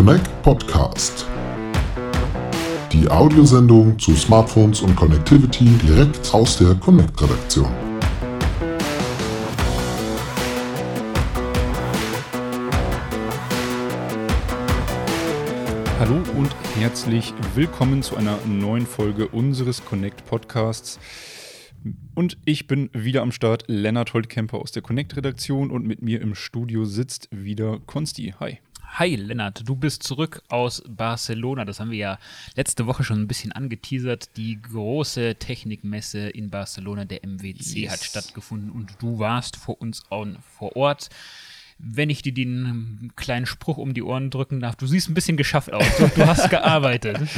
Connect Podcast. Die Audiosendung zu Smartphones und Connectivity direkt aus der Connect-Redaktion. Hallo und herzlich willkommen zu einer neuen Folge unseres Connect Podcasts. Und ich bin wieder am Start, Lennart Holtkemper aus der Connect-Redaktion und mit mir im Studio sitzt wieder Konsti. Hi. Hi Lennart, du bist zurück aus Barcelona. Das haben wir ja letzte Woche schon ein bisschen angeteasert. Die große Technikmesse in Barcelona, der MWC, yes. hat stattgefunden und du warst vor uns vor Ort wenn ich dir den kleinen Spruch um die Ohren drücken darf. Du siehst ein bisschen geschafft aus. Du, du hast gearbeitet.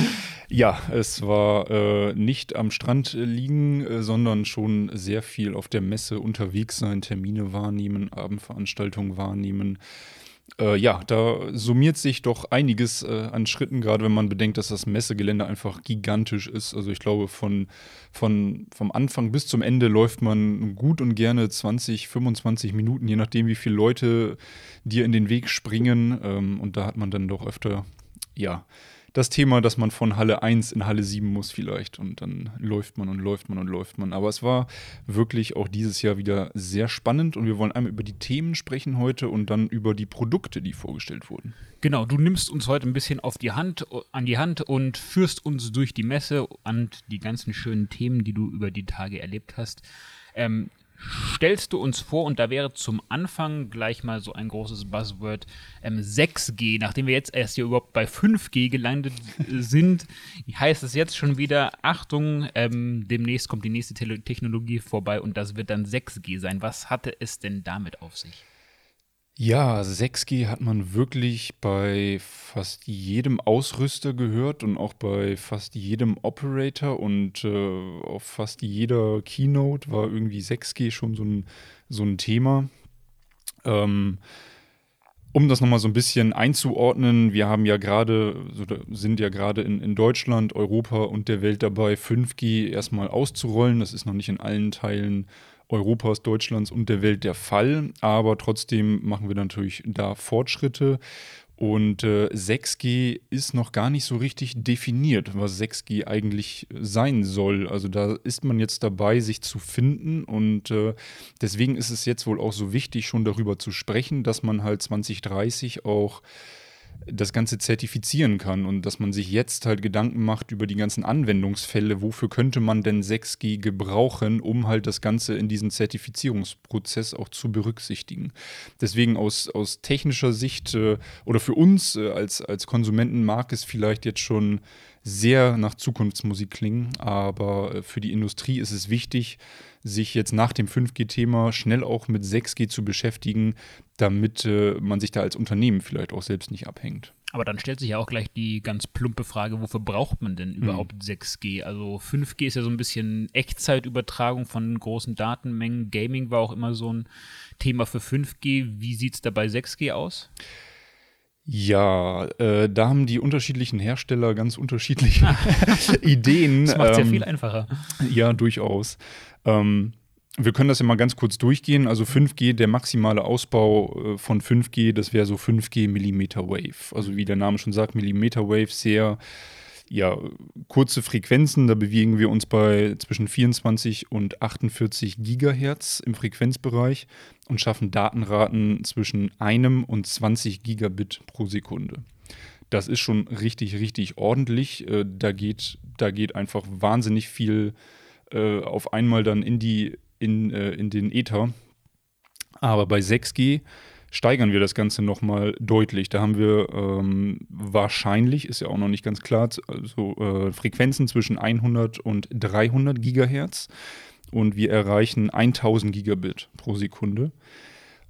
Ja, es war äh, nicht am Strand liegen, äh, sondern schon sehr viel auf der Messe unterwegs sein, Termine wahrnehmen, Abendveranstaltungen wahrnehmen. Äh, ja, da summiert sich doch einiges äh, an Schritten, gerade wenn man bedenkt, dass das Messegelände einfach gigantisch ist. Also ich glaube, von, von, vom Anfang bis zum Ende läuft man gut und gerne 20, 25 Minuten, je nachdem, wie viele Leute dir in den Weg springen. Ähm, und da hat man dann doch öfter, ja, das Thema, dass man von Halle 1 in Halle 7 muss vielleicht und dann läuft man und läuft man und läuft man. Aber es war wirklich auch dieses Jahr wieder sehr spannend und wir wollen einmal über die Themen sprechen heute und dann über die Produkte, die vorgestellt wurden. Genau, du nimmst uns heute ein bisschen auf die Hand, an die Hand und führst uns durch die Messe und die ganzen schönen Themen, die du über die Tage erlebt hast. Ähm, stellst du uns vor, und da wäre zum Anfang gleich mal so ein großes Buzzword, ähm, 6G, nachdem wir jetzt erst hier überhaupt bei 5G gelandet sind, heißt es jetzt schon wieder, Achtung, ähm, demnächst kommt die nächste Te Technologie vorbei und das wird dann 6G sein. Was hatte es denn damit auf sich? Ja, 6G hat man wirklich bei fast jedem Ausrüster gehört und auch bei fast jedem Operator und äh, auf fast jeder Keynote war irgendwie 6G schon so ein, so ein Thema. Ähm, um das nochmal so ein bisschen einzuordnen, wir haben ja gerade, sind ja gerade in, in Deutschland, Europa und der Welt dabei, 5G erstmal auszurollen. Das ist noch nicht in allen Teilen Europas, Deutschlands und der Welt der Fall. Aber trotzdem machen wir natürlich da Fortschritte. Und äh, 6G ist noch gar nicht so richtig definiert, was 6G eigentlich sein soll. Also da ist man jetzt dabei, sich zu finden. Und äh, deswegen ist es jetzt wohl auch so wichtig, schon darüber zu sprechen, dass man halt 2030 auch das Ganze zertifizieren kann und dass man sich jetzt halt Gedanken macht über die ganzen Anwendungsfälle, wofür könnte man denn 6G gebrauchen, um halt das Ganze in diesen Zertifizierungsprozess auch zu berücksichtigen. Deswegen aus, aus technischer Sicht äh, oder für uns äh, als, als Konsumenten mag es vielleicht jetzt schon sehr nach Zukunftsmusik klingen, aber äh, für die Industrie ist es wichtig, sich jetzt nach dem 5G-Thema schnell auch mit 6G zu beschäftigen, damit äh, man sich da als Unternehmen vielleicht auch selbst nicht abhängt. Aber dann stellt sich ja auch gleich die ganz plumpe Frage, wofür braucht man denn überhaupt mhm. 6G? Also 5G ist ja so ein bisschen Echtzeitübertragung von großen Datenmengen. Gaming war auch immer so ein Thema für 5G. Wie sieht es da bei 6G aus? Ja, äh, da haben die unterschiedlichen Hersteller ganz unterschiedliche Ideen. Das macht es ähm, ja viel einfacher. Ja, durchaus. Ähm, wir können das ja mal ganz kurz durchgehen. Also 5G, der maximale Ausbau äh, von 5G, das wäre so 5G Millimeter Wave. Also wie der Name schon sagt, Millimeter Wave, sehr ja, kurze Frequenzen. Da bewegen wir uns bei zwischen 24 und 48 Gigahertz im Frequenzbereich und schaffen Datenraten zwischen einem und 20 Gigabit pro Sekunde. Das ist schon richtig, richtig ordentlich. Äh, da geht, da geht einfach wahnsinnig viel äh, auf einmal dann in, die, in, äh, in den Ether. Aber bei 6G steigern wir das Ganze nochmal deutlich. Da haben wir ähm, wahrscheinlich, ist ja auch noch nicht ganz klar, also äh, Frequenzen zwischen 100 und 300 Gigahertz und wir erreichen 1000 Gigabit pro Sekunde.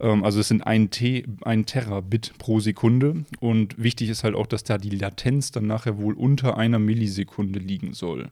Ähm, also es sind ein, T, ein Terabit pro Sekunde und wichtig ist halt auch, dass da die Latenz dann nachher wohl unter einer Millisekunde liegen soll.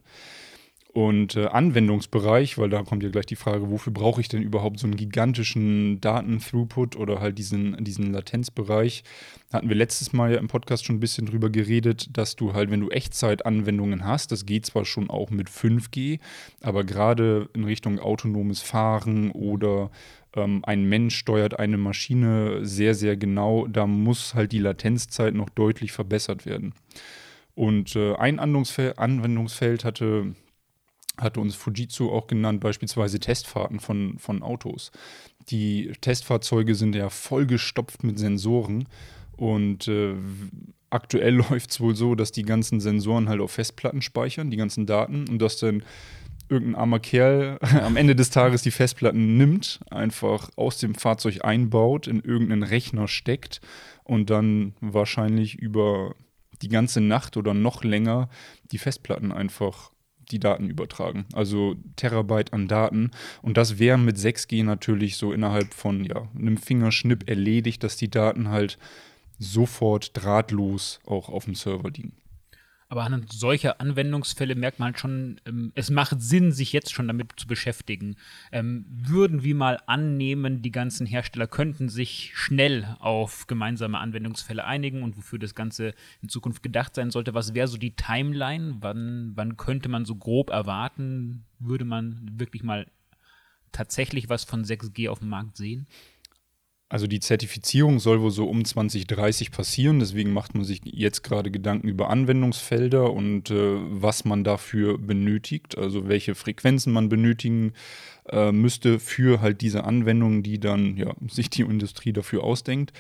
Und äh, Anwendungsbereich, weil da kommt ja gleich die Frage, wofür brauche ich denn überhaupt so einen gigantischen Daten-Throughput oder halt diesen, diesen Latenzbereich? Hatten wir letztes Mal ja im Podcast schon ein bisschen drüber geredet, dass du halt, wenn du Echtzeit-Anwendungen hast, das geht zwar schon auch mit 5G, aber gerade in Richtung autonomes Fahren oder ähm, ein Mensch steuert eine Maschine sehr, sehr genau, da muss halt die Latenzzeit noch deutlich verbessert werden. Und äh, ein Anwendungsfeld hatte hatte uns Fujitsu auch genannt, beispielsweise Testfahrten von, von Autos. Die Testfahrzeuge sind ja vollgestopft mit Sensoren und äh, aktuell läuft es wohl so, dass die ganzen Sensoren halt auf Festplatten speichern, die ganzen Daten und dass dann irgendein armer Kerl am Ende des Tages die Festplatten nimmt, einfach aus dem Fahrzeug einbaut, in irgendeinen Rechner steckt und dann wahrscheinlich über die ganze Nacht oder noch länger die Festplatten einfach die Daten übertragen. Also Terabyte an Daten. Und das wäre mit 6G natürlich so innerhalb von ja, einem Fingerschnipp erledigt, dass die Daten halt sofort drahtlos auch auf dem Server liegen. Aber anhand solcher Anwendungsfälle merkt man halt schon, ähm, es macht Sinn, sich jetzt schon damit zu beschäftigen. Ähm, würden wir mal annehmen, die ganzen Hersteller könnten sich schnell auf gemeinsame Anwendungsfälle einigen und wofür das Ganze in Zukunft gedacht sein sollte, was wäre so die Timeline? Wann, wann könnte man so grob erwarten, würde man wirklich mal tatsächlich was von 6G auf dem Markt sehen? Also die Zertifizierung soll wohl so um 2030 passieren, deswegen macht man sich jetzt gerade Gedanken über Anwendungsfelder und äh, was man dafür benötigt, also welche Frequenzen man benötigen äh, müsste für halt diese Anwendungen, die dann ja, sich die Industrie dafür ausdenkt.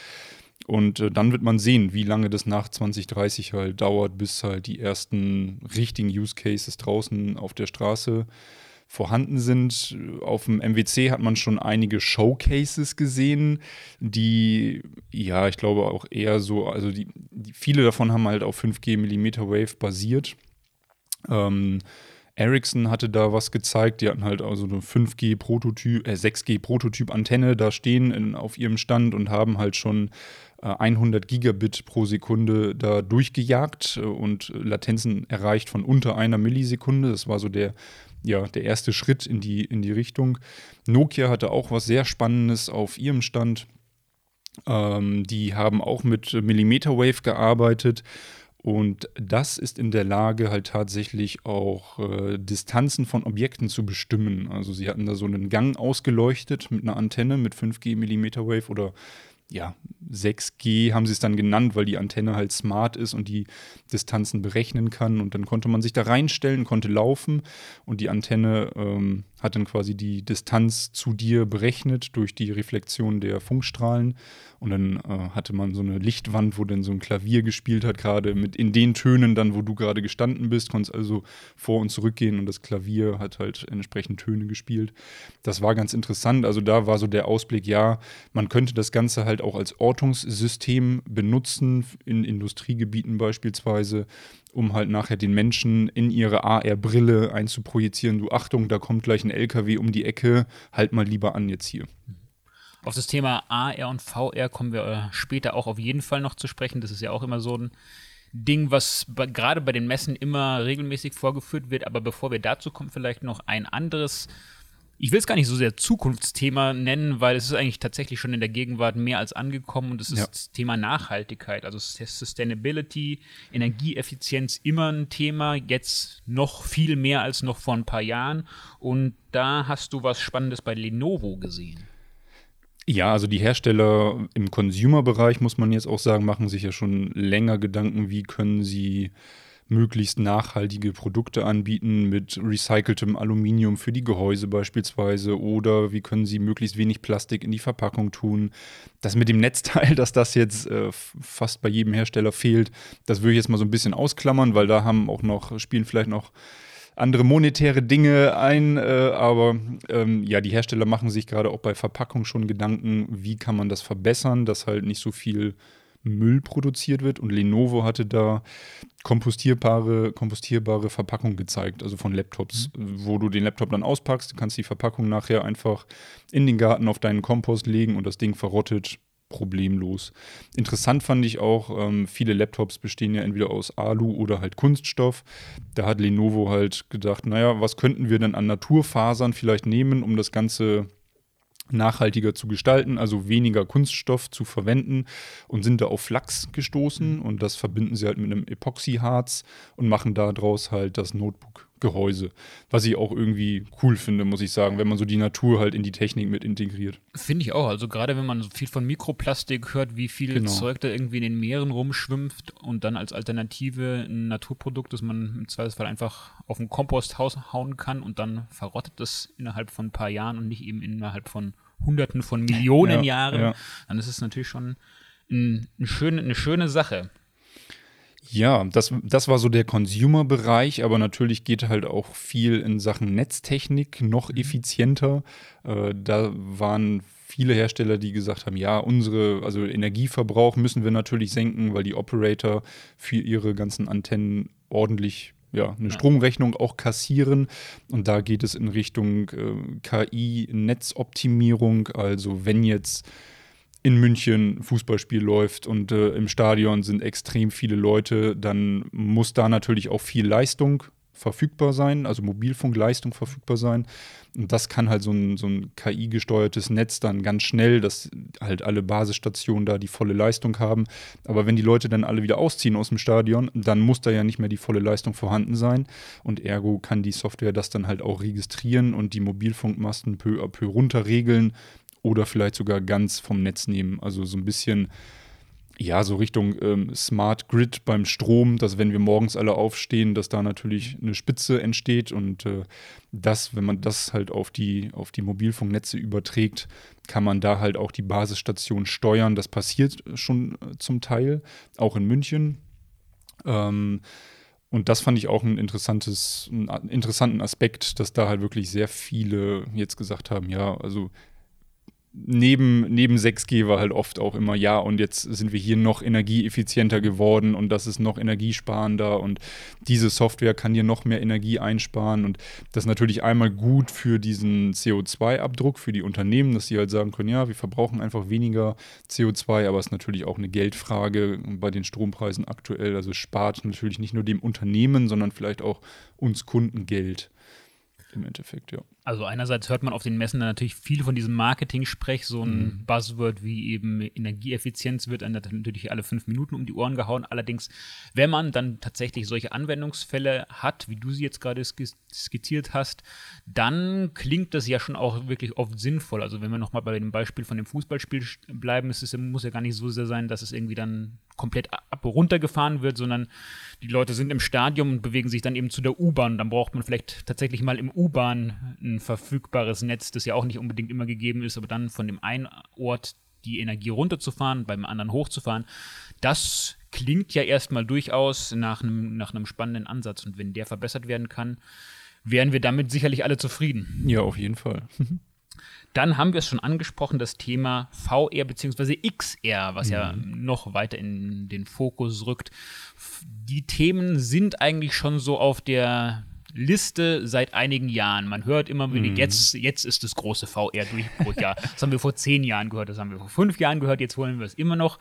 Und äh, dann wird man sehen, wie lange das nach 2030 halt dauert, bis halt die ersten richtigen Use Cases draußen auf der Straße äh, vorhanden sind. Auf dem MWC hat man schon einige Showcases gesehen, die, ja, ich glaube auch eher so, also die, die viele davon haben halt auf 5G Millimeter Wave basiert. Ähm, Ericsson hatte da was gezeigt, die hatten halt also eine 5G-Prototyp, äh 6G-Prototyp-Antenne da stehen in, auf ihrem Stand und haben halt schon 100 äh, Gigabit pro Sekunde da durchgejagt äh, und Latenzen erreicht von unter einer Millisekunde. Das war so der ja, der erste Schritt in die, in die Richtung. Nokia hatte auch was sehr Spannendes auf ihrem Stand. Ähm, die haben auch mit Millimeter Wave gearbeitet. Und das ist in der Lage, halt tatsächlich auch äh, Distanzen von Objekten zu bestimmen. Also sie hatten da so einen Gang ausgeleuchtet mit einer Antenne mit 5G Millimeter Wave oder ja, 6G haben sie es dann genannt, weil die Antenne halt smart ist und die Distanzen berechnen kann. Und dann konnte man sich da reinstellen, konnte laufen und die Antenne ähm, hat dann quasi die Distanz zu dir berechnet durch die Reflexion der Funkstrahlen. Und dann äh, hatte man so eine Lichtwand, wo dann so ein Klavier gespielt hat, gerade mit in den Tönen dann, wo du gerade gestanden bist, konntest also vor und zurück gehen und das Klavier hat halt entsprechend Töne gespielt. Das war ganz interessant. Also da war so der Ausblick, ja, man könnte das Ganze halt auch als Ortungssystem benutzen, in Industriegebieten beispielsweise um halt nachher den Menschen in ihre AR-Brille einzuprojizieren. Du Achtung, da kommt gleich ein LKW um die Ecke, halt mal lieber an jetzt hier. Auf das Thema AR und VR kommen wir äh, später auch auf jeden Fall noch zu sprechen. Das ist ja auch immer so ein Ding, was gerade bei den Messen immer regelmäßig vorgeführt wird. Aber bevor wir dazu kommen, vielleicht noch ein anderes ich will es gar nicht so sehr Zukunftsthema nennen, weil es ist eigentlich tatsächlich schon in der Gegenwart mehr als angekommen und es ist ja. das Thema Nachhaltigkeit, also Sustainability, Energieeffizienz immer ein Thema, jetzt noch viel mehr als noch vor ein paar Jahren und da hast du was Spannendes bei Lenovo gesehen. Ja, also die Hersteller im Consumer-Bereich, muss man jetzt auch sagen, machen sich ja schon länger Gedanken, wie können sie möglichst nachhaltige Produkte anbieten mit recyceltem Aluminium für die Gehäuse beispielsweise oder wie können sie möglichst wenig Plastik in die Verpackung tun. Das mit dem Netzteil, dass das jetzt äh, fast bei jedem Hersteller fehlt, das würde ich jetzt mal so ein bisschen ausklammern, weil da haben auch noch, spielen vielleicht noch andere monetäre Dinge ein, äh, aber ähm, ja, die Hersteller machen sich gerade auch bei Verpackung schon Gedanken, wie kann man das verbessern, dass halt nicht so viel Müll produziert wird. Und Lenovo hatte da kompostierbare, kompostierbare Verpackung gezeigt, also von Laptops, mhm. wo du den Laptop dann auspackst, du kannst die Verpackung nachher einfach in den Garten auf deinen Kompost legen und das Ding verrottet problemlos. Interessant fand ich auch, ähm, viele Laptops bestehen ja entweder aus Alu oder halt Kunststoff. Da hat Lenovo halt gedacht, naja, was könnten wir denn an Naturfasern vielleicht nehmen, um das Ganze nachhaltiger zu gestalten, also weniger Kunststoff zu verwenden und sind da auf Flachs gestoßen mhm. und das verbinden sie halt mit einem Epoxyharz und machen daraus halt das Notebook-Gehäuse, was ich auch irgendwie cool finde, muss ich sagen, wenn man so die Natur halt in die Technik mit integriert. Finde ich auch, also gerade wenn man so viel von Mikroplastik hört, wie viel genau. Zeug da irgendwie in den Meeren rumschwimmt und dann als Alternative ein Naturprodukt, das man im Zweifelsfall einfach auf ein Komposthaus hauen kann und dann verrottet das innerhalb von ein paar Jahren und nicht eben innerhalb von Hunderten von Millionen ja, Jahren, ja. dann ist es natürlich schon ein, ein schön, eine schöne Sache. Ja, das, das war so der Consumer-Bereich, aber natürlich geht halt auch viel in Sachen Netztechnik noch mhm. effizienter. Äh, da waren viele Hersteller, die gesagt haben, ja, unsere, also Energieverbrauch müssen wir natürlich senken, weil die Operator für ihre ganzen Antennen ordentlich ja, eine ja. Stromrechnung auch kassieren. Und da geht es in Richtung äh, KI-Netzoptimierung. Also wenn jetzt in München Fußballspiel läuft und äh, im Stadion sind extrem viele Leute, dann muss da natürlich auch viel Leistung verfügbar sein, also Mobilfunkleistung verfügbar sein. Und das kann halt so ein, so ein KI-gesteuertes Netz dann ganz schnell, dass halt alle Basisstationen da die volle Leistung haben. Aber wenn die Leute dann alle wieder ausziehen aus dem Stadion, dann muss da ja nicht mehr die volle Leistung vorhanden sein. Und ergo kann die Software das dann halt auch registrieren und die Mobilfunkmasten peu à peu runterregeln oder vielleicht sogar ganz vom Netz nehmen. Also so ein bisschen ja, so Richtung ähm, Smart Grid beim Strom, dass wenn wir morgens alle aufstehen, dass da natürlich eine Spitze entsteht und äh, das, wenn man das halt auf die, auf die Mobilfunknetze überträgt, kann man da halt auch die Basisstation steuern. Das passiert schon äh, zum Teil, auch in München. Ähm, und das fand ich auch ein interessantes, einen interessanten Aspekt, dass da halt wirklich sehr viele jetzt gesagt haben, ja, also neben, neben 6G war halt oft auch immer, ja, und jetzt sind wir hier noch energieeffizienter geworden und das ist noch energiesparender und diese Software kann hier noch mehr Energie einsparen und das ist natürlich einmal gut für diesen CO2-Abdruck für die Unternehmen, dass sie halt sagen können, ja, wir verbrauchen einfach weniger CO2, aber es ist natürlich auch eine Geldfrage bei den Strompreisen aktuell, also spart natürlich nicht nur dem Unternehmen, sondern vielleicht auch uns Kunden Geld im Endeffekt, ja. Also einerseits hört man auf den Messen natürlich viel von diesem Marketing-Sprech, so ein mhm. Buzzword wie eben Energieeffizienz wird dann natürlich alle fünf Minuten um die Ohren gehauen. Allerdings, wenn man dann tatsächlich solche Anwendungsfälle hat, wie du sie jetzt gerade skizziert hast, dann klingt das ja schon auch wirklich oft sinnvoll. Also wenn wir nochmal bei dem Beispiel von dem Fußballspiel bleiben, es ist, muss ja gar nicht so sehr sein, dass es irgendwie dann komplett ab runtergefahren wird, sondern die Leute sind im Stadion und bewegen sich dann eben zu der U-Bahn. Dann braucht man vielleicht tatsächlich mal im U-Bahn ein verfügbares Netz, das ja auch nicht unbedingt immer gegeben ist, aber dann von dem einen Ort die Energie runterzufahren, beim anderen hochzufahren. Das klingt ja erstmal durchaus nach einem, nach einem spannenden Ansatz. Und wenn der verbessert werden kann, wären wir damit sicherlich alle zufrieden. Ja, auf jeden Fall. Dann haben wir es schon angesprochen, das Thema VR bzw. XR, was mhm. ja noch weiter in den Fokus rückt. Die Themen sind eigentlich schon so auf der Liste seit einigen Jahren. Man hört immer wieder, mhm. jetzt, jetzt ist das große VR-Durchbruchjahr. Das haben wir vor zehn Jahren gehört, das haben wir vor fünf Jahren gehört, jetzt wollen wir es immer noch.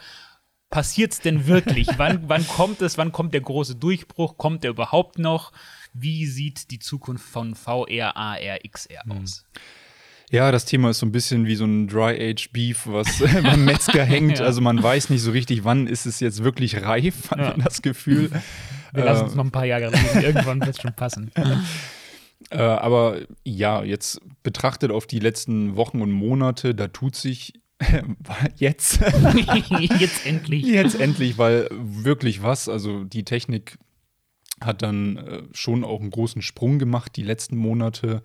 Passiert es denn wirklich? wann, wann kommt es? Wann kommt der große Durchbruch? Kommt der überhaupt noch? Wie sieht die Zukunft von VR, AR, XR mhm. aus? Mhm. Ja, das Thema ist so ein bisschen wie so ein Dry-Age-Beef, was beim Metzger hängt. ja. Also man weiß nicht so richtig, wann ist es jetzt wirklich reif, hat ja. man das Gefühl. Wir lassen uns noch ein paar Jahre leben, irgendwann wird es schon passen. Äh, aber ja, jetzt betrachtet auf die letzten Wochen und Monate, da tut sich jetzt. jetzt endlich. Jetzt endlich, weil wirklich was, also die Technik hat dann äh, schon auch einen großen Sprung gemacht die letzten Monate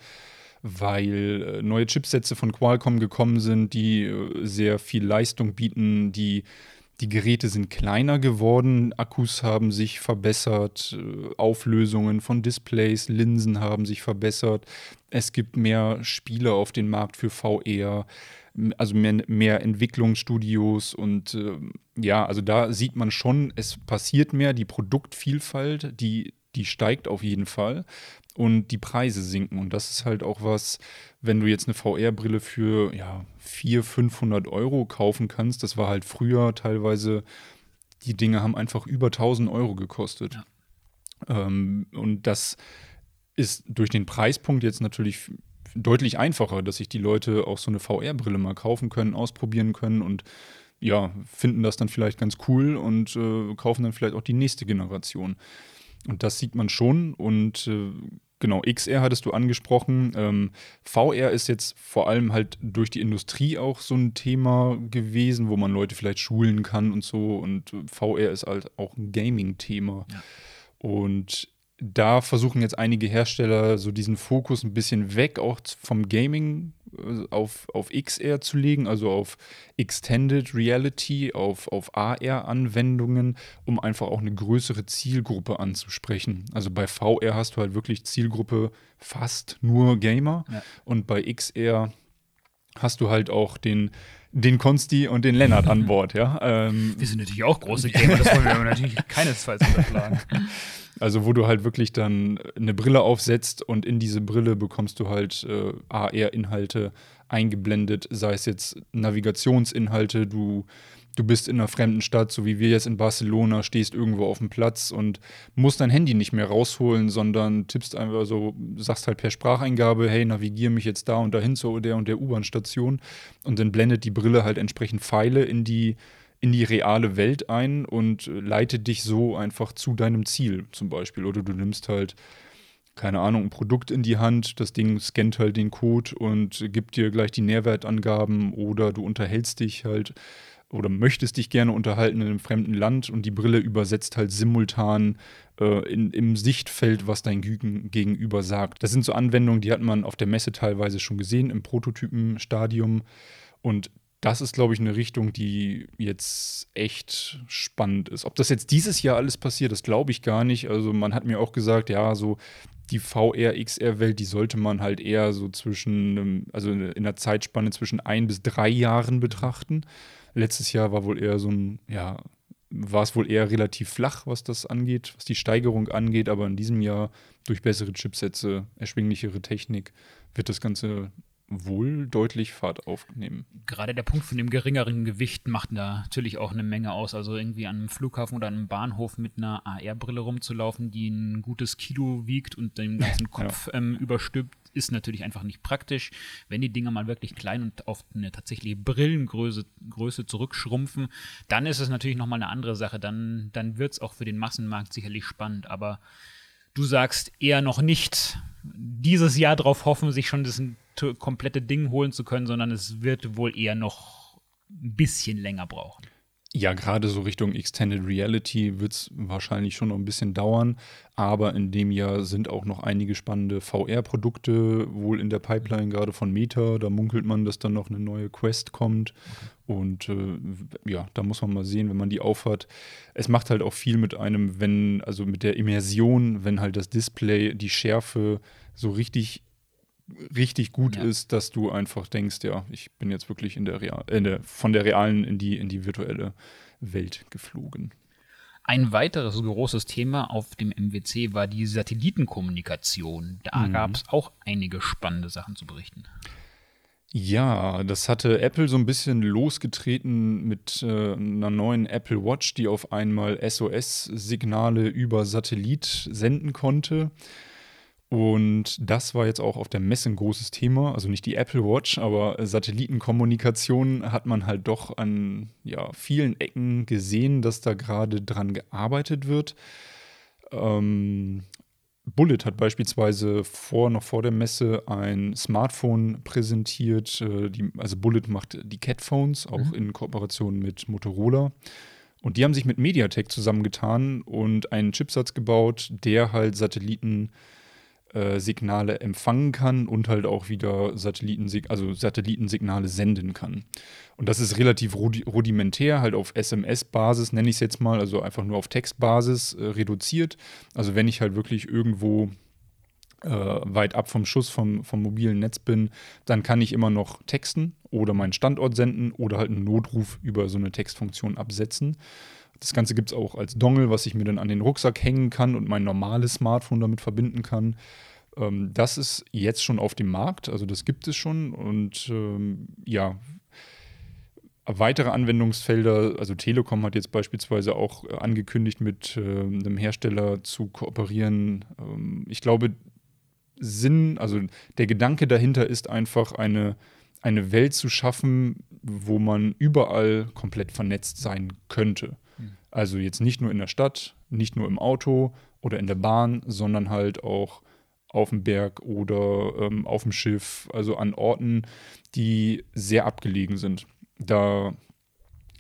weil äh, neue Chipsätze von Qualcomm gekommen sind, die äh, sehr viel Leistung bieten, die die Geräte sind kleiner geworden, Akkus haben sich verbessert, äh, Auflösungen von Displays, Linsen haben sich verbessert. Es gibt mehr Spiele auf den Markt für VR, also mehr, mehr Entwicklungsstudios und äh, ja, also da sieht man schon, es passiert mehr, die Produktvielfalt, die, die steigt auf jeden Fall. Und die Preise sinken. Und das ist halt auch was, wenn du jetzt eine VR-Brille für ja, 400, 500 Euro kaufen kannst, das war halt früher teilweise, die Dinge haben einfach über 1000 Euro gekostet. Ja. Ähm, und das ist durch den Preispunkt jetzt natürlich deutlich einfacher, dass sich die Leute auch so eine VR-Brille mal kaufen können, ausprobieren können und ja, finden das dann vielleicht ganz cool und äh, kaufen dann vielleicht auch die nächste Generation. Und das sieht man schon. Und äh, genau, XR hattest du angesprochen. Ähm, VR ist jetzt vor allem halt durch die Industrie auch so ein Thema gewesen, wo man Leute vielleicht schulen kann und so. Und VR ist halt auch ein Gaming-Thema. Ja. Und da versuchen jetzt einige Hersteller so diesen Fokus ein bisschen weg auch vom Gaming äh, auf, auf XR zu legen, also auf Extended Reality, auf, auf AR-Anwendungen, um einfach auch eine größere Zielgruppe anzusprechen. Also bei VR hast du halt wirklich Zielgruppe fast nur Gamer ja. und bei XR hast du halt auch den den Konsti und den Lennart an Bord, ja. Ähm, wir sind natürlich auch große Gamer, das wollen wir natürlich keinesfalls unterschlagen. Also wo du halt wirklich dann eine Brille aufsetzt und in diese Brille bekommst du halt äh, AR-Inhalte eingeblendet, sei es jetzt Navigationsinhalte, du, du bist in einer fremden Stadt, so wie wir jetzt in Barcelona, stehst irgendwo auf dem Platz und musst dein Handy nicht mehr rausholen, sondern tippst einfach so, sagst halt per Spracheingabe, hey, navigiere mich jetzt da und dahin zu der und der U-Bahn-Station. Und dann blendet die Brille halt entsprechend Pfeile in die in die reale Welt ein und leitet dich so einfach zu deinem Ziel zum Beispiel. Oder du nimmst halt, keine Ahnung, ein Produkt in die Hand, das Ding scannt halt den Code und gibt dir gleich die Nährwertangaben oder du unterhältst dich halt oder möchtest dich gerne unterhalten in einem fremden Land und die Brille übersetzt halt simultan äh, in, im Sichtfeld, was dein Gegenüber sagt. Das sind so Anwendungen, die hat man auf der Messe teilweise schon gesehen, im Prototypenstadium. Und das ist, glaube ich, eine Richtung, die jetzt echt spannend ist. Ob das jetzt dieses Jahr alles passiert, das glaube ich gar nicht. Also man hat mir auch gesagt, ja, so die VR-XR-Welt, die sollte man halt eher so zwischen, also in der Zeitspanne zwischen ein bis drei Jahren betrachten. Letztes Jahr war wohl eher so ein, ja, war es wohl eher relativ flach, was das angeht, was die Steigerung angeht, aber in diesem Jahr durch bessere Chipsätze, erschwinglichere Technik wird das Ganze wohl deutlich Fahrt aufnehmen. Gerade der Punkt von dem geringeren Gewicht macht da natürlich auch eine Menge aus. Also irgendwie an einem Flughafen oder einem Bahnhof mit einer AR-Brille rumzulaufen, die ein gutes Kilo wiegt und den ganzen Kopf ja. ähm, überstülpt, ist natürlich einfach nicht praktisch. Wenn die Dinger mal wirklich klein und auf eine tatsächliche Brillengröße Größe zurückschrumpfen, dann ist es natürlich nochmal eine andere Sache. Dann, dann wird es auch für den Massenmarkt sicherlich spannend. Aber du sagst eher noch nicht dieses Jahr darauf hoffen, sich schon das komplette Ding holen zu können, sondern es wird wohl eher noch ein bisschen länger brauchen. Ja, gerade so Richtung Extended Reality wird es wahrscheinlich schon noch ein bisschen dauern, aber in dem Jahr sind auch noch einige spannende VR-Produkte wohl in der Pipeline, gerade von Meta. Da munkelt man, dass dann noch eine neue Quest kommt. Okay. Und äh, ja, da muss man mal sehen, wenn man die aufhat. Es macht halt auch viel mit einem, wenn, also mit der Immersion, wenn halt das Display, die Schärfe so richtig richtig gut ja. ist, dass du einfach denkst, ja, ich bin jetzt wirklich in der, Real, in der von der realen in die, in die virtuelle Welt geflogen. Ein weiteres großes Thema auf dem MWC war die Satellitenkommunikation. Da mhm. gab es auch einige spannende Sachen zu berichten. Ja, das hatte Apple so ein bisschen losgetreten mit äh, einer neuen Apple Watch, die auf einmal SOS-Signale über Satellit senden konnte. Und das war jetzt auch auf der Messe ein großes Thema. Also nicht die Apple Watch, aber Satellitenkommunikation hat man halt doch an ja, vielen Ecken gesehen, dass da gerade dran gearbeitet wird. Ähm, Bullet hat beispielsweise vor, noch vor der Messe ein Smartphone präsentiert. Äh, die, also Bullet macht die Catphones, auch mhm. in Kooperation mit Motorola. Und die haben sich mit MediaTek zusammengetan und einen Chipsatz gebaut, der halt Satelliten äh, Signale empfangen kann und halt auch wieder Satellitensig also Satellitensignale senden kann. Und das ist relativ rudimentär, halt auf SMS-Basis, nenne ich es jetzt mal, also einfach nur auf Textbasis äh, reduziert. Also wenn ich halt wirklich irgendwo äh, weit ab vom Schuss vom, vom mobilen Netz bin, dann kann ich immer noch texten oder meinen Standort senden oder halt einen Notruf über so eine Textfunktion absetzen. Das Ganze gibt es auch als Dongle, was ich mir dann an den Rucksack hängen kann und mein normales Smartphone damit verbinden kann. Ähm, das ist jetzt schon auf dem Markt, also das gibt es schon und ähm, ja, weitere Anwendungsfelder, also Telekom hat jetzt beispielsweise auch äh, angekündigt, mit äh, einem Hersteller zu kooperieren. Ähm, ich glaube, Sinn, also der Gedanke dahinter ist einfach eine, eine Welt zu schaffen, wo man überall komplett vernetzt sein könnte. Also jetzt nicht nur in der Stadt, nicht nur im Auto oder in der Bahn, sondern halt auch auf dem Berg oder ähm, auf dem Schiff, also an Orten, die sehr abgelegen sind. Da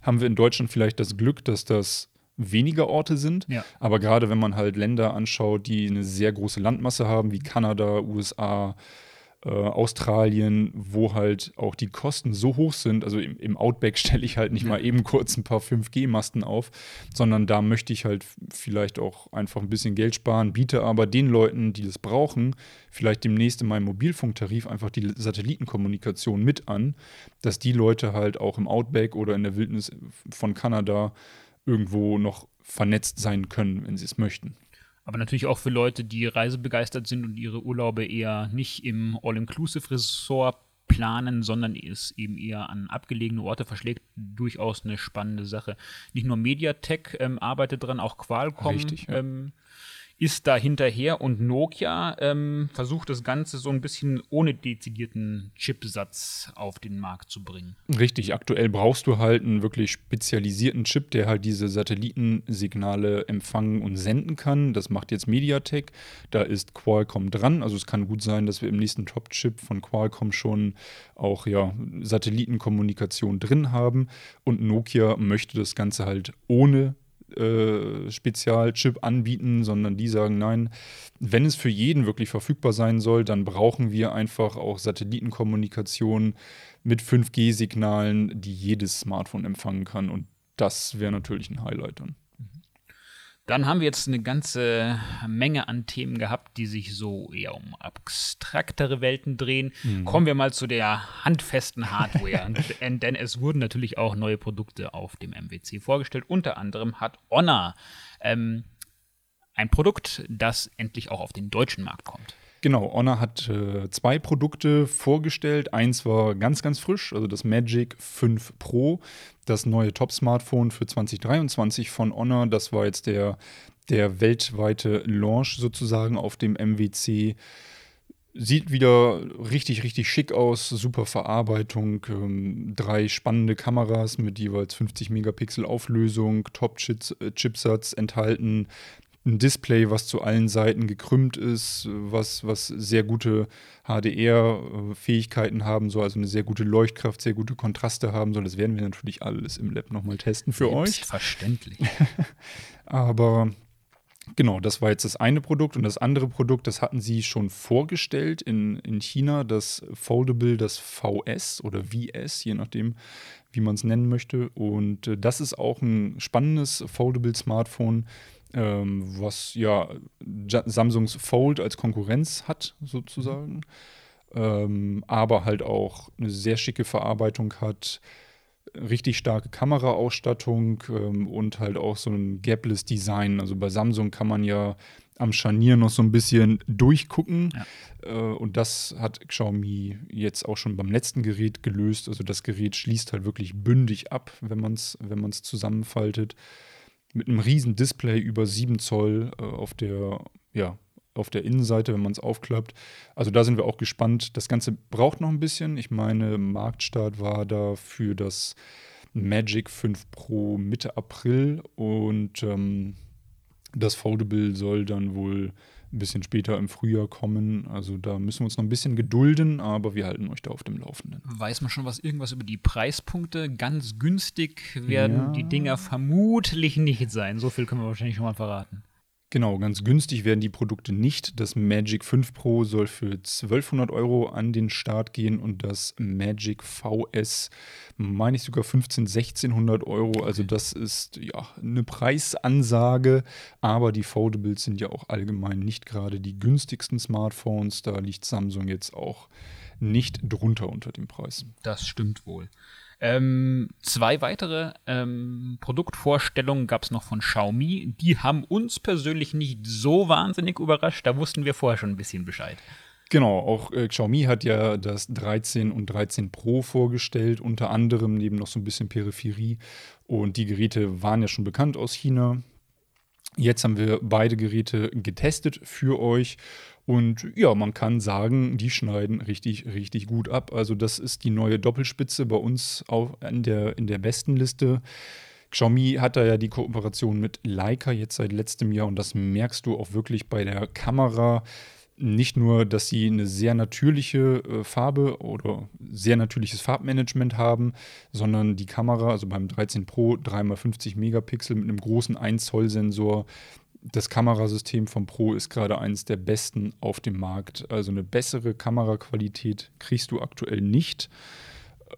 haben wir in Deutschland vielleicht das Glück, dass das weniger Orte sind. Ja. Aber gerade wenn man halt Länder anschaut, die eine sehr große Landmasse haben, wie Kanada, USA, äh, Australien, wo halt auch die Kosten so hoch sind. Also im, im Outback stelle ich halt nicht mal eben kurz ein paar 5G-Masten auf, sondern da möchte ich halt vielleicht auch einfach ein bisschen Geld sparen, biete aber den Leuten, die das brauchen, vielleicht demnächst in meinem Mobilfunktarif einfach die Satellitenkommunikation mit an, dass die Leute halt auch im Outback oder in der Wildnis von Kanada irgendwo noch vernetzt sein können, wenn sie es möchten. Aber natürlich auch für Leute, die reisebegeistert sind und ihre Urlaube eher nicht im All-Inclusive-Resort planen, sondern es eben eher an abgelegene Orte verschlägt, durchaus eine spannende Sache. Nicht nur Mediatek ähm, arbeitet dran, auch Qualcomm Richtig, ja. ähm, ist da hinterher und Nokia ähm, versucht das Ganze so ein bisschen ohne dezidierten Chipsatz auf den Markt zu bringen. Richtig, aktuell brauchst du halt einen wirklich spezialisierten Chip, der halt diese Satellitensignale empfangen und senden kann. Das macht jetzt MediaTek. Da ist Qualcomm dran. Also es kann gut sein, dass wir im nächsten Top-Chip von Qualcomm schon auch ja, Satellitenkommunikation drin haben. Und Nokia möchte das Ganze halt ohne äh, Spezialchip anbieten, sondern die sagen, nein, wenn es für jeden wirklich verfügbar sein soll, dann brauchen wir einfach auch Satellitenkommunikation mit 5G-Signalen, die jedes Smartphone empfangen kann. Und das wäre natürlich ein Highlight dann. Dann haben wir jetzt eine ganze Menge an Themen gehabt, die sich so eher um abstraktere Welten drehen. Mhm. Kommen wir mal zu der handfesten Hardware. denn es wurden natürlich auch neue Produkte auf dem MWC vorgestellt. Unter anderem hat Honor ähm, ein Produkt, das endlich auch auf den deutschen Markt kommt. Genau, Honor hat äh, zwei Produkte vorgestellt. Eins war ganz, ganz frisch, also das Magic 5 Pro, das neue Top-Smartphone für 2023 von Honor. Das war jetzt der, der weltweite Launch sozusagen auf dem MWC. Sieht wieder richtig, richtig schick aus, super Verarbeitung, ähm, drei spannende Kameras mit jeweils 50 Megapixel Auflösung, Top-Chipsatz enthalten, ein Display, was zu allen Seiten gekrümmt ist, was, was sehr gute HDR-Fähigkeiten haben soll, also eine sehr gute Leuchtkraft, sehr gute Kontraste haben soll. Das werden wir natürlich alles im Lab nochmal testen für euch. Selbstverständlich. Aber Genau, das war jetzt das eine Produkt und das andere Produkt, das hatten sie schon vorgestellt in, in China, das Foldable, das VS oder VS, je nachdem, wie man es nennen möchte. Und äh, das ist auch ein spannendes Foldable Smartphone, ähm, was ja Samsungs Fold als Konkurrenz hat, sozusagen. Ähm, aber halt auch eine sehr schicke Verarbeitung hat, richtig starke Kameraausstattung ähm, und halt auch so ein gapless Design. Also bei Samsung kann man ja am Scharnier noch so ein bisschen durchgucken. Ja. Äh, und das hat Xiaomi jetzt auch schon beim letzten Gerät gelöst. Also das Gerät schließt halt wirklich bündig ab, wenn man es wenn zusammenfaltet mit einem riesen Display über 7 Zoll äh, auf der, ja, auf der Innenseite, wenn man es aufklappt. Also da sind wir auch gespannt. Das Ganze braucht noch ein bisschen. Ich meine, Marktstart war da für das Magic 5 Pro Mitte April und ähm, das Foldable soll dann wohl ein bisschen später im Frühjahr kommen. Also da müssen wir uns noch ein bisschen gedulden, aber wir halten euch da auf dem Laufenden. Weiß man schon was irgendwas über die Preispunkte? Ganz günstig werden ja. die Dinger vermutlich nicht sein. So viel können wir wahrscheinlich schon mal verraten. Genau, ganz günstig werden die Produkte nicht. Das Magic 5 Pro soll für 1200 Euro an den Start gehen und das Magic VS meine ich sogar 15, 1600 Euro. Also das ist ja eine Preisansage, aber die Foldables sind ja auch allgemein nicht gerade die günstigsten Smartphones. Da liegt Samsung jetzt auch nicht drunter unter dem Preis. Das stimmt wohl. Ähm, zwei weitere ähm, Produktvorstellungen gab es noch von Xiaomi. Die haben uns persönlich nicht so wahnsinnig überrascht. Da wussten wir vorher schon ein bisschen Bescheid. Genau, auch äh, Xiaomi hat ja das 13 und 13 Pro vorgestellt, unter anderem neben noch so ein bisschen Peripherie. Und die Geräte waren ja schon bekannt aus China. Jetzt haben wir beide Geräte getestet für euch und ja, man kann sagen, die schneiden richtig, richtig gut ab. Also das ist die neue Doppelspitze bei uns auch in der, in der besten Liste. Xiaomi hat da ja die Kooperation mit Leica jetzt seit letztem Jahr und das merkst du auch wirklich bei der Kamera. Nicht nur, dass sie eine sehr natürliche äh, Farbe oder sehr natürliches Farbmanagement haben, sondern die Kamera, also beim 13 Pro 3x50 Megapixel mit einem großen 1 Zoll Sensor, das Kamerasystem vom Pro ist gerade eines der besten auf dem Markt. Also eine bessere Kameraqualität kriegst du aktuell nicht.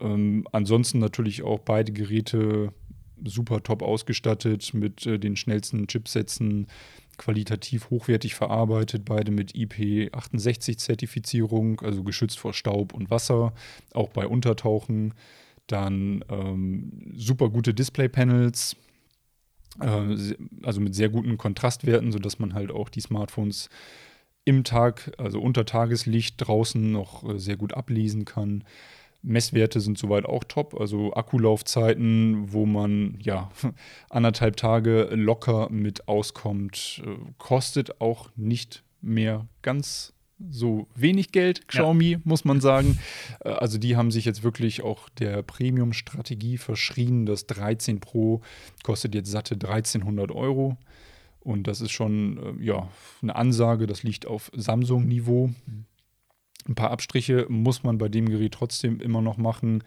Ähm, ansonsten natürlich auch beide Geräte super top ausgestattet mit äh, den schnellsten Chipsätzen, qualitativ hochwertig verarbeitet, beide mit IP68-Zertifizierung, also geschützt vor Staub und Wasser, auch bei Untertauchen. Dann ähm, super gute Display-Panels, also mit sehr guten Kontrastwerten, sodass man halt auch die Smartphones im Tag, also unter Tageslicht draußen noch äh, sehr gut ablesen kann. Messwerte sind soweit auch top, also Akkulaufzeiten, wo man ja anderthalb Tage locker mit auskommt, äh, kostet auch nicht mehr ganz so wenig Geld, Xiaomi, ja. muss man sagen. Äh, also die haben sich jetzt wirklich auch der Premium-Strategie verschrien. Das 13 Pro kostet jetzt satte 1300 Euro. Und das ist schon äh, ja, eine Ansage, das liegt auf Samsung-Niveau. Ein paar Abstriche muss man bei dem Gerät trotzdem immer noch machen.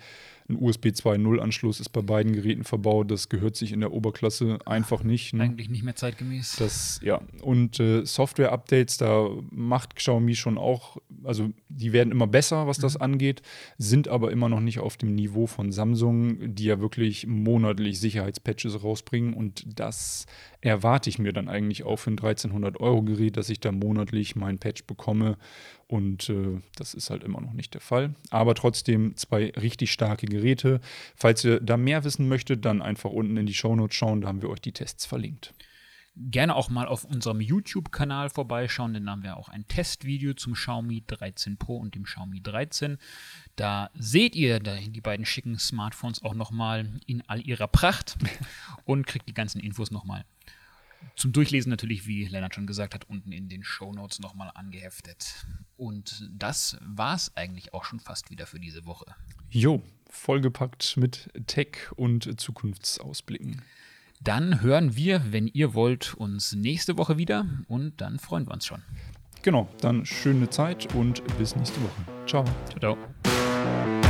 Ein USB 2.0-Anschluss ist bei beiden Geräten verbaut. Das gehört sich in der Oberklasse einfach nicht. Ne? Eigentlich nicht mehr zeitgemäß. Das, ja. Und äh, Software-Updates, da macht Xiaomi schon auch, also die werden immer besser, was das mhm. angeht, sind aber immer noch nicht auf dem Niveau von Samsung, die ja wirklich monatlich Sicherheitspatches rausbringen. Und das erwarte ich mir dann eigentlich auch für ein 1300-Euro-Gerät, dass ich da monatlich mein Patch bekomme. Und äh, das ist halt immer noch nicht der Fall. Aber trotzdem zwei richtig starke Geräte. Falls ihr da mehr wissen möchtet, dann einfach unten in die Shownotes schauen, da haben wir euch die Tests verlinkt. Gerne auch mal auf unserem YouTube-Kanal vorbeischauen, denn da haben wir auch ein Testvideo zum Xiaomi 13 Pro und dem Xiaomi 13. Da seht ihr die beiden schicken Smartphones auch nochmal in all ihrer Pracht und kriegt die ganzen Infos nochmal zum Durchlesen natürlich, wie Lennart schon gesagt hat, unten in den Show Notes nochmal angeheftet. Und das war es eigentlich auch schon fast wieder für diese Woche. Jo, vollgepackt mit Tech und Zukunftsausblicken. Dann hören wir, wenn ihr wollt, uns nächste Woche wieder und dann freuen wir uns schon. Genau, dann schöne Zeit und bis nächste Woche. Ciao. Ciao, ciao.